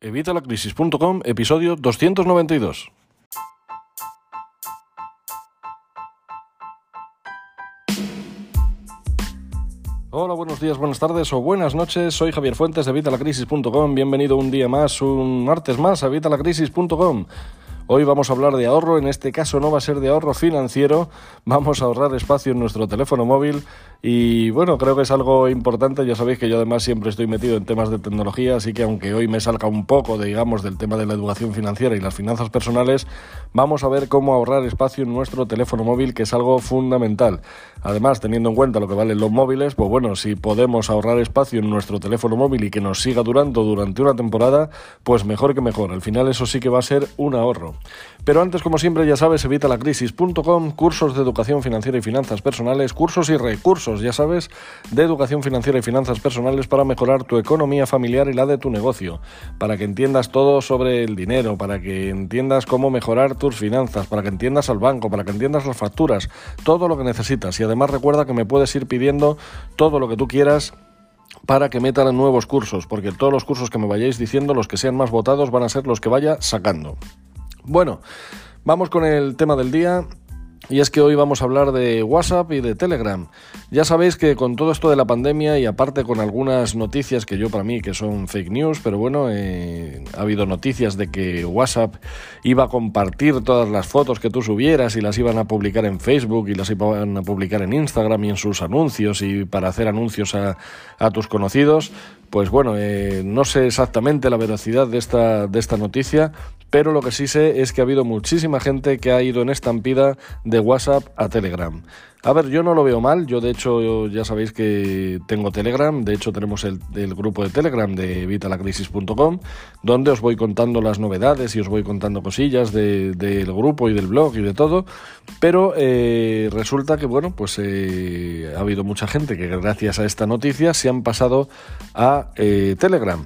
Evitalacrisis.com, episodio 292. Hola, buenos días, buenas tardes o buenas noches. Soy Javier Fuentes de Evitalacrisis.com. Bienvenido un día más, un martes más a Evitalacrisis.com. Hoy vamos a hablar de ahorro, en este caso no va a ser de ahorro financiero, vamos a ahorrar espacio en nuestro teléfono móvil y bueno, creo que es algo importante, ya sabéis que yo además siempre estoy metido en temas de tecnología, así que aunque hoy me salga un poco, digamos, del tema de la educación financiera y las finanzas personales, vamos a ver cómo ahorrar espacio en nuestro teléfono móvil, que es algo fundamental. Además, teniendo en cuenta lo que valen los móviles, pues bueno, si podemos ahorrar espacio en nuestro teléfono móvil y que nos siga durando durante una temporada, pues mejor que mejor. Al final eso sí que va a ser un ahorro. Pero antes, como siempre, ya sabes, evitalacrisis.com, cursos de educación financiera y finanzas personales, cursos y recursos, ya sabes, de educación financiera y finanzas personales para mejorar tu economía familiar y la de tu negocio, para que entiendas todo sobre el dinero, para que entiendas cómo mejorar tus finanzas, para que entiendas al banco, para que entiendas las facturas, todo lo que necesitas. Y además recuerda que me puedes ir pidiendo todo lo que tú quieras para que metan nuevos cursos, porque todos los cursos que me vayáis diciendo, los que sean más votados, van a ser los que vaya sacando. Bueno, vamos con el tema del día. Y es que hoy vamos a hablar de WhatsApp y de Telegram. Ya sabéis que con todo esto de la pandemia y aparte con algunas noticias que yo para mí que son fake news, pero bueno, eh, ha habido noticias de que WhatsApp iba a compartir todas las fotos que tú subieras y las iban a publicar en Facebook y las iban a publicar en Instagram y en sus anuncios y para hacer anuncios a, tus conocidos. Pues bueno, eh, no sé exactamente la veracidad de esta, de esta noticia, pero lo que sí sé es que ha habido muchísima gente que ha ido en estampida de WhatsApp a Telegram. A ver, yo no lo veo mal, yo de hecho ya sabéis que tengo Telegram, de hecho tenemos el, grupo de Telegram de evitalacrisis.com, donde os voy contando las novedades y os voy contando cosillas del grupo y del blog y de todo, pero eh, resulta que bueno, pues eh, ha habido mucha gente que gracias a esta noticia se han pasado a eh, Telegram.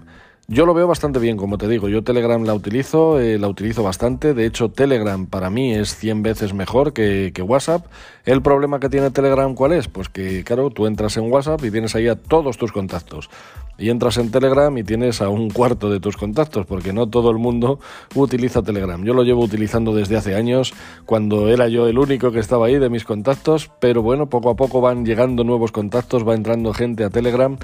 Yo lo veo bastante bien, como te digo. Yo Telegram la utilizo, eh, la utilizo bastante. De hecho, Telegram para mí es 100 veces mejor que, WhatsApp. El problema que tiene Telegram, ¿cuál es? Pues que, claro, tú entras en WhatsApp y tienes ahí a todos tus contactos. Y entras en Telegram y tienes a un cuarto de tus contactos, porque no todo el mundo utiliza Telegram. Yo lo llevo utilizando desde hace años, cuando era yo el único que estaba ahí de mis contactos, pero bueno, poco a poco van llegando nuevos contactos, va entrando gente a Telegram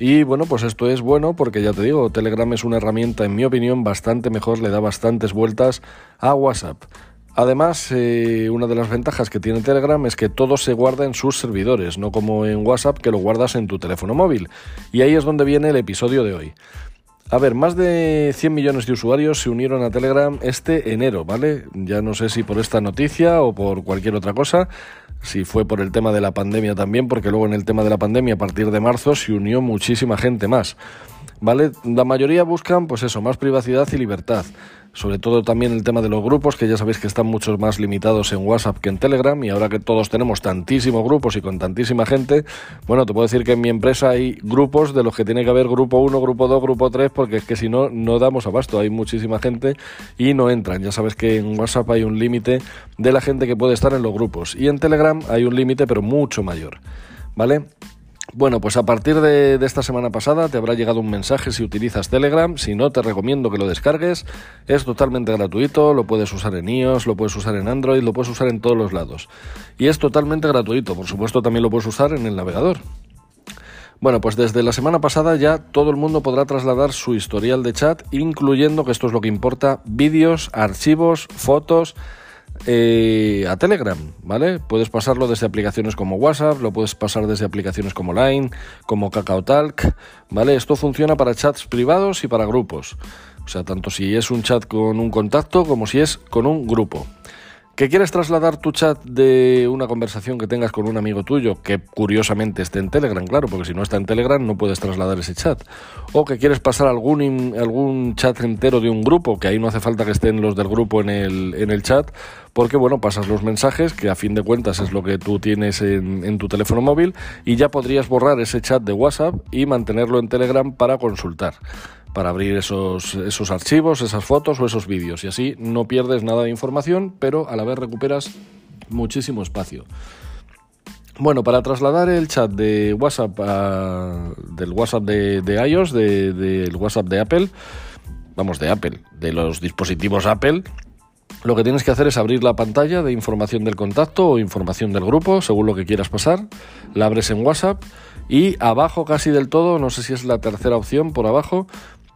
y bueno, pues esto es bueno porque ya te digo, Telegram es una herramienta, en mi opinión, bastante mejor, le da bastantes vueltas a WhatsApp. Además, eh, una de las ventajas que tiene Telegram es que todo se guarda en sus servidores, no como en WhatsApp que lo guardas en tu teléfono móvil. Y ahí es donde viene el episodio de hoy. A ver, más de 100 millones de usuarios se unieron a Telegram este enero, ¿vale? Ya no sé si por esta noticia o por cualquier otra cosa, si fue por el tema de la pandemia también, porque luego en el tema de la pandemia a partir de marzo se unió muchísima gente más. ¿Vale? La mayoría buscan, pues eso, más privacidad y libertad sobre todo también el tema de los grupos, que ya sabéis que están mucho más limitados en WhatsApp que en Telegram, y ahora que todos tenemos tantísimos grupos y con tantísima gente, bueno, te puedo decir que en mi empresa hay grupos de los que tiene que haber grupo 1, grupo 2, grupo 3, porque es que si no, no damos abasto, hay muchísima gente y no entran. Ya sabes que en WhatsApp hay un límite de la gente que puede estar en los grupos, y en Telegram hay un límite, pero mucho mayor. ¿Vale? Bueno, pues a partir de, esta semana pasada te habrá llegado un mensaje si utilizas Telegram. Si no, te recomiendo que lo descargues. Es totalmente gratuito, lo puedes usar en iOS, lo puedes usar en Android, lo puedes usar en todos los lados. Y es totalmente gratuito. Por supuesto, también lo puedes usar en el navegador. Bueno, pues desde la semana pasada ya todo el mundo podrá trasladar su historial de chat, incluyendo, que esto es lo que importa, vídeos, archivos, fotos eh, a Telegram, ¿vale? Puedes pasarlo desde aplicaciones como WhatsApp, lo puedes pasar desde aplicaciones como Line, como KakaoTalk, ¿vale? Esto funciona para chats privados y para grupos. O sea, tanto si es un chat con un contacto como si es con un grupo. ¿Que quieres trasladar tu chat de una conversación que tengas con un amigo tuyo, que curiosamente esté en Telegram, claro, porque si no está en Telegram no puedes trasladar ese chat? ¿O que quieres pasar algún, algún chat entero de un grupo, que ahí no hace falta que estén los del grupo en el, en el chat, porque bueno, pasas los mensajes, que a fin de cuentas es lo que tú tienes en, tu teléfono móvil, y ya podrías borrar ese chat de WhatsApp y mantenerlo en Telegram para consultar para abrir esos, esos archivos, esas fotos o esos vídeos. Y así no pierdes nada de información, pero a la vez recuperas muchísimo espacio. Bueno, para trasladar el chat de WhatsApp del WhatsApp de, iOS, del WhatsApp de Apple, vamos, de Apple, de los dispositivos Apple, lo que tienes que hacer es abrir la pantalla de información del contacto o información del grupo, según lo que quieras pasar, la abres en WhatsApp y abajo casi del todo, no sé si es la tercera opción por abajo,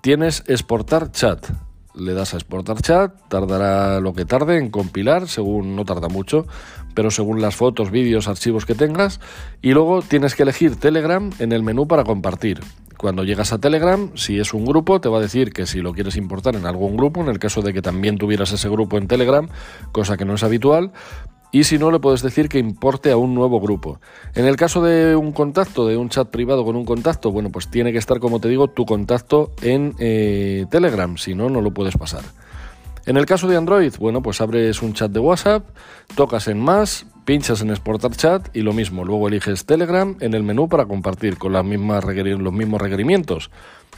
tienes exportar chat. Le das a exportar chat, tardará lo que tarde en compilar, según no tarda mucho, pero según las fotos, vídeos, archivos que tengas, y luego tienes que elegir Telegram en el menú para compartir. Cuando llegas a Telegram, si es un grupo, te va a decir que si lo quieres importar en algún grupo, en el caso de que también tuvieras ese grupo en Telegram, cosa que no es habitual, y si no, le puedes decir que importe a un nuevo grupo. En el caso de un contacto, de un chat privado con un contacto, bueno, pues tiene que estar, como te digo, tu contacto en eh, Telegram, si no, no lo puedes pasar. En el caso de Android, bueno, pues abres un chat de WhatsApp, tocas en más, pinchas en exportar chat y lo mismo, luego eliges Telegram en el menú para compartir con los mismos requerimientos.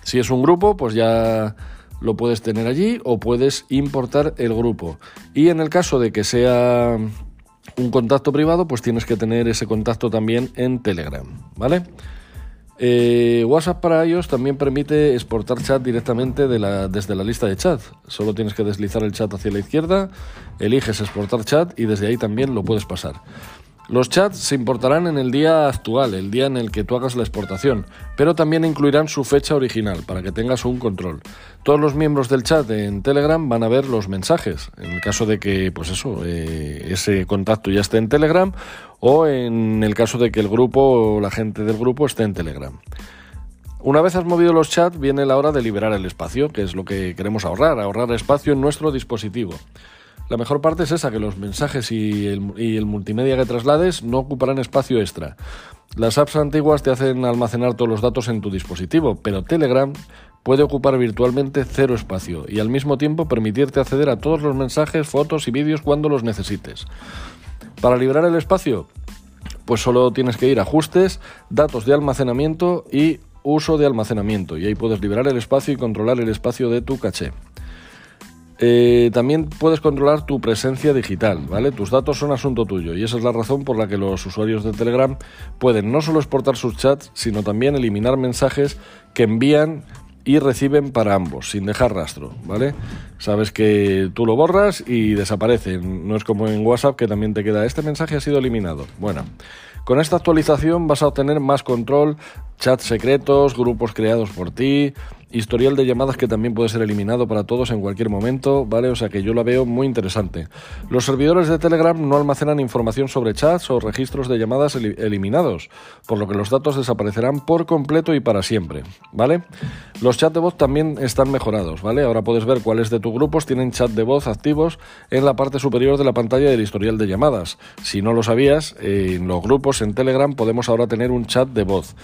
Si es un grupo, pues ya lo puedes tener allí o puedes importar el grupo. Y en el caso de que sea un contacto privado, pues tienes que tener ese contacto también en Telegram, ¿vale? Eh, WhatsApp para iOS también permite exportar chat directamente desde la lista de chat. Solo tienes que deslizar el chat hacia la izquierda, eliges exportar chat y desde ahí también lo puedes pasar. Los chats se importarán en el día actual, el día en el que tú hagas la exportación, pero también incluirán su fecha original para que tengas un control. Todos los miembros del chat en Telegram van a ver los mensajes, en el caso de que, pues eso, eh, ese contacto ya esté en Telegram o en el caso de que el grupo o la gente del grupo esté en Telegram. Una vez has movido los chats, viene la hora de liberar el espacio, que es lo que queremos ahorrar, ahorrar espacio en nuestro dispositivo. La mejor parte es esa, que los mensajes y el, multimedia que traslades no ocuparán espacio extra. Las apps antiguas te hacen almacenar todos los datos en tu dispositivo, pero Telegram puede ocupar virtualmente cero espacio y al mismo tiempo permitirte acceder a todos los mensajes, fotos y vídeos cuando los necesites. Para liberar el espacio, pues solo tienes que ir a ajustes, datos de almacenamiento y uso de almacenamiento y ahí puedes liberar el espacio y controlar el espacio de tu caché. Eh, también puedes controlar tu presencia digital, ¿vale? Tus datos son asunto tuyo y esa es la razón por la que los usuarios de Telegram pueden no solo exportar sus chats, sino también eliminar mensajes que envían y reciben para ambos, sin dejar rastro, ¿vale? Sabes que tú lo borras y desaparece, no es como en WhatsApp que también te queda este mensaje ha sido eliminado. Bueno, con esta actualización vas a obtener más control, chats secretos, grupos creados por ti, historial de llamadas que también puede ser eliminado para todos en cualquier momento, ¿vale? O sea que yo la veo muy interesante. Los servidores de Telegram no almacenan información sobre chats o registros de llamadas eliminados, por lo que los datos desaparecerán por completo y para siempre, ¿vale? Los chats de voz también están mejorados, ¿vale? Ahora puedes ver cuáles de tus grupos tienen chat de voz activos en la parte superior de la pantalla del historial de llamadas. Si no lo sabías, en los grupos en Telegram podemos ahora tener un chat de voz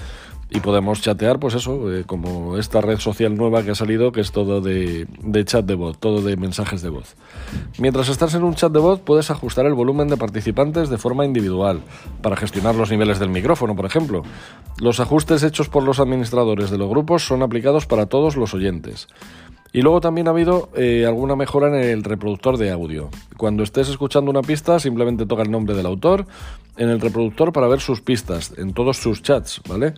y podemos chatear, pues eso, eh, como esta red social nueva que ha salido, que es todo de, chat de voz, todo de mensajes de voz. Mientras estás en un chat de voz, puedes ajustar el volumen de participantes de forma individual, para gestionar los niveles del micrófono, por ejemplo. Los ajustes hechos por los administradores de los grupos son aplicados para todos los oyentes. Y luego también ha habido eh, alguna mejora en el reproductor de audio. Cuando estés escuchando una pista, simplemente toca el nombre del autor en el reproductor para ver sus pistas, en todos sus chats, ¿vale?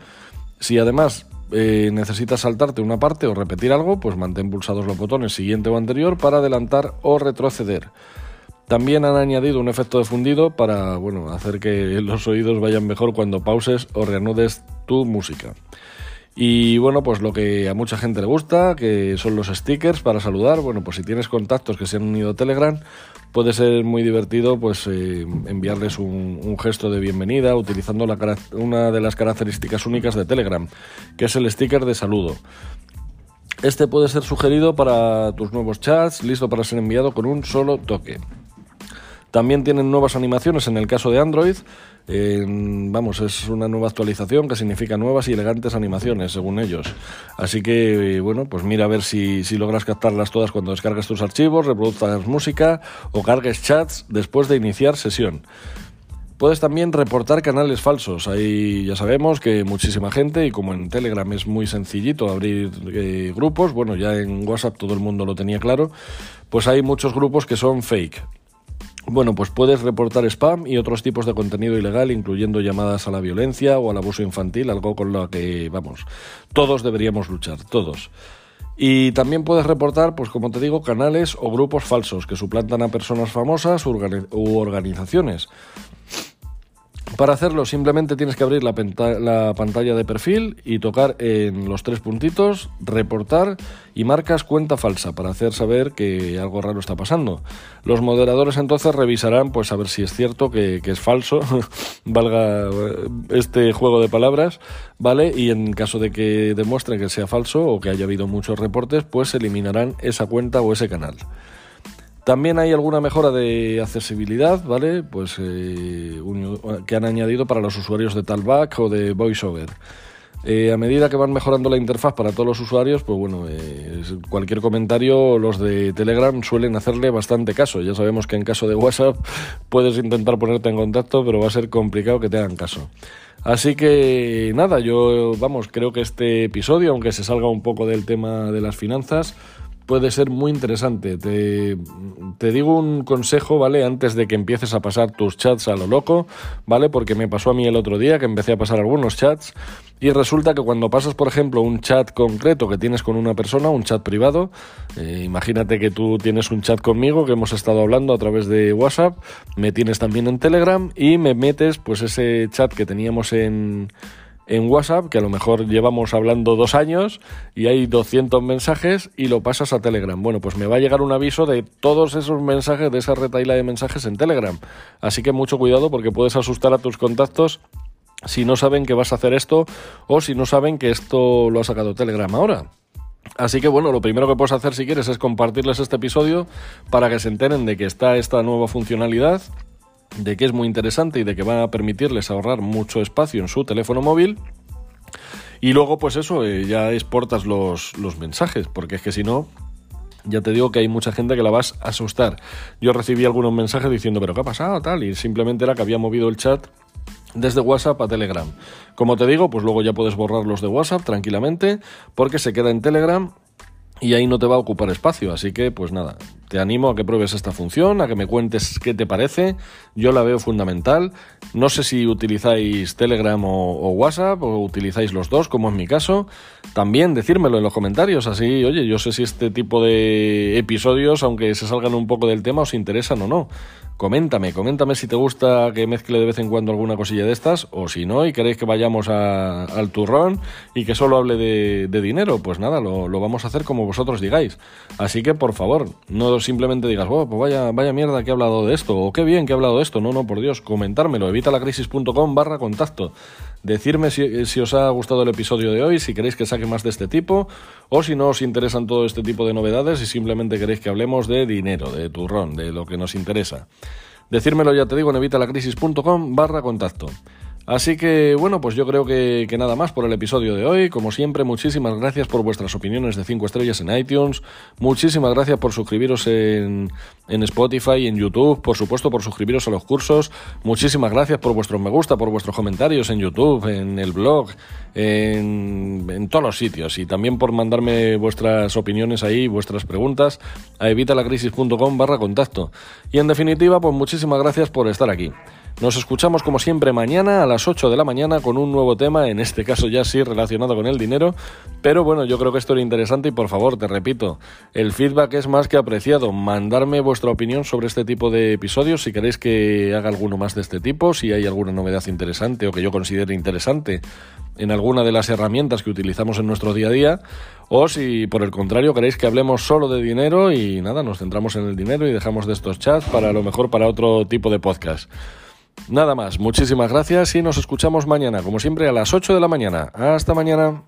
Si además eh, necesitas saltarte una parte o repetir algo, pues mantén pulsados los botones siguiente o anterior para adelantar o retroceder. También han añadido un efecto de fundido para bueno, hacer que los oídos vayan mejor cuando pauses o reanudes tu música. Y bueno, pues lo que a mucha gente le gusta, que son los stickers para saludar. Bueno, pues si tienes contactos que se han unido a Telegram, puede ser muy divertido pues eh, enviarles un, gesto de bienvenida utilizando una de las características únicas de Telegram, que es el sticker de saludo. Este puede ser sugerido para tus nuevos chats, listo para ser enviado con un solo toque. También tienen nuevas animaciones en el caso de Android. Vamos, es una nueva actualización que significa nuevas y elegantes animaciones, según ellos. Así que, bueno, pues mira a ver si, si logras captarlas todas cuando descargues tus archivos, reproduzcas música o cargues chats después de iniciar sesión. Puedes también reportar canales falsos. Ahí ya sabemos que muchísima gente, y como en Telegram es muy sencillito abrir eh, grupos, bueno, ya en WhatsApp todo el mundo lo tenía claro, pues hay muchos grupos que son fake. Bueno, pues puedes reportar spam y otros tipos de contenido ilegal, incluyendo llamadas a la violencia o al abuso infantil, algo con lo que, vamos, todos deberíamos luchar, todos. Y también puedes reportar, pues como te digo, canales o grupos falsos que suplantan a personas famosas u organizaciones. Para hacerlo simplemente tienes que abrir la, pantalla de perfil y tocar en los tres puntitos, reportar y marcas cuenta falsa para hacer saber que algo raro está pasando. Los moderadores entonces revisarán pues a ver si es cierto que, que es falso, valga eh, este juego de palabras, ¿vale? Y en caso de que demuestren que sea falso o que haya habido muchos reportes, pues eliminarán esa cuenta o ese canal. También hay alguna mejora de accesibilidad, ¿vale? Pues eh, que han añadido para los usuarios de Talkback o de VoiceOver. Eh, a medida que van mejorando la interfaz para todos los usuarios, pues bueno, eh, cualquier comentario los de Telegram suelen hacerle bastante caso. Ya sabemos que en caso de WhatsApp puedes intentar ponerte en contacto, pero va a ser complicado que te hagan caso. Así que nada, yo vamos, creo que este episodio, aunque se salga un poco del tema de las finanzas, puede ser muy interesante. Te, te, digo un consejo, ¿vale? Antes de que empieces a pasar tus chats a lo loco, ¿vale? Porque me pasó a mí el otro día que empecé a pasar algunos chats y resulta que cuando pasas, por ejemplo, un chat concreto que tienes con una persona, un chat privado, eh, imagínate que tú tienes un chat conmigo que hemos estado hablando a través de WhatsApp, me tienes también en Telegram y me metes pues ese chat que teníamos en en WhatsApp, que a lo mejor llevamos hablando dos años y hay 200 mensajes y lo pasas a Telegram. Bueno, pues me va a llegar un aviso de todos esos mensajes, de esa retaila de mensajes en Telegram. Así que mucho cuidado porque puedes asustar a tus contactos si no saben que vas a hacer esto o si no saben que esto lo ha sacado Telegram ahora. Así que bueno, lo primero que puedes hacer si quieres es compartirles este episodio para que se enteren de que está esta nueva funcionalidad de que es muy interesante y de que va a permitirles ahorrar mucho espacio en su teléfono móvil. Y luego, pues eso, eh, ya exportas los, los mensajes, porque es que si no, ya te digo que hay mucha gente que la vas a asustar. Yo recibí algunos mensajes diciendo, pero ¿qué ha pasado? Tal, y simplemente era que había movido el chat desde WhatsApp a Telegram. Como te digo, pues luego ya puedes borrarlos de WhatsApp tranquilamente, porque se queda en Telegram y ahí no te va a ocupar espacio. Así que, pues nada, te animo a que pruebes esta función, a que me cuentes qué te parece. Yo la veo fundamental. No sé si utilizáis Telegram o, WhatsApp o utilizáis los dos, como es mi caso. También decírmelo en los comentarios, así, oye, yo sé si este tipo de episodios, aunque se salgan un poco del tema, os interesan o no. Coméntame, coméntame si te gusta que mezcle de vez en cuando alguna cosilla de estas, o si no, y queréis que vayamos al turrón y que solo hable de, dinero, pues nada, lo, vamos a hacer como vosotros digáis. Así que, por favor, no simplemente digas, oh, pues vaya, vaya mierda que he hablado de esto, o qué bien que he hablado de esto. No, no, por Dios, comentármelo, evitalacrisis.com barra contacto. Decirme si, si, os ha gustado el episodio de hoy, si queréis que saque más de este tipo, o si no os interesan todo este tipo de novedades y simplemente queréis que hablemos de dinero, de turrón, de lo que nos interesa. Decírmelo, ya te digo, en evitalacrisis.com barra contacto. Así que bueno, pues yo creo que, nada más por el episodio de hoy. Como siempre, muchísimas gracias por vuestras opiniones de 5 estrellas en iTunes. Muchísimas gracias por suscribiros en, en Spotify en YouTube. Por supuesto, por suscribiros a los cursos. Muchísimas gracias por vuestros me gusta, por vuestros comentarios en YouTube, en el blog, en, en todos los sitios. Y también por mandarme vuestras opiniones ahí, vuestras preguntas a evitalacrisis.com barra contacto. Y en definitiva, pues muchísimas gracias por estar aquí. Nos escuchamos como siempre mañana a las 8 de la mañana con un nuevo tema, en este caso ya sí relacionado con el dinero, pero bueno, yo creo que esto era interesante y por favor, te repito, el feedback es más que apreciado. Mandarme vuestra opinión sobre este tipo de episodios, si queréis que haga alguno más de este tipo, si hay alguna novedad interesante o que yo considere interesante en alguna de las herramientas que utilizamos en nuestro día a día, o si por el contrario queréis que hablemos solo de dinero y nada, nos centramos en el dinero y dejamos de estos chats para lo mejor para otro tipo de podcast. Nada más, muchísimas gracias y nos escuchamos mañana, como siempre, a las 8 de la mañana. Hasta mañana.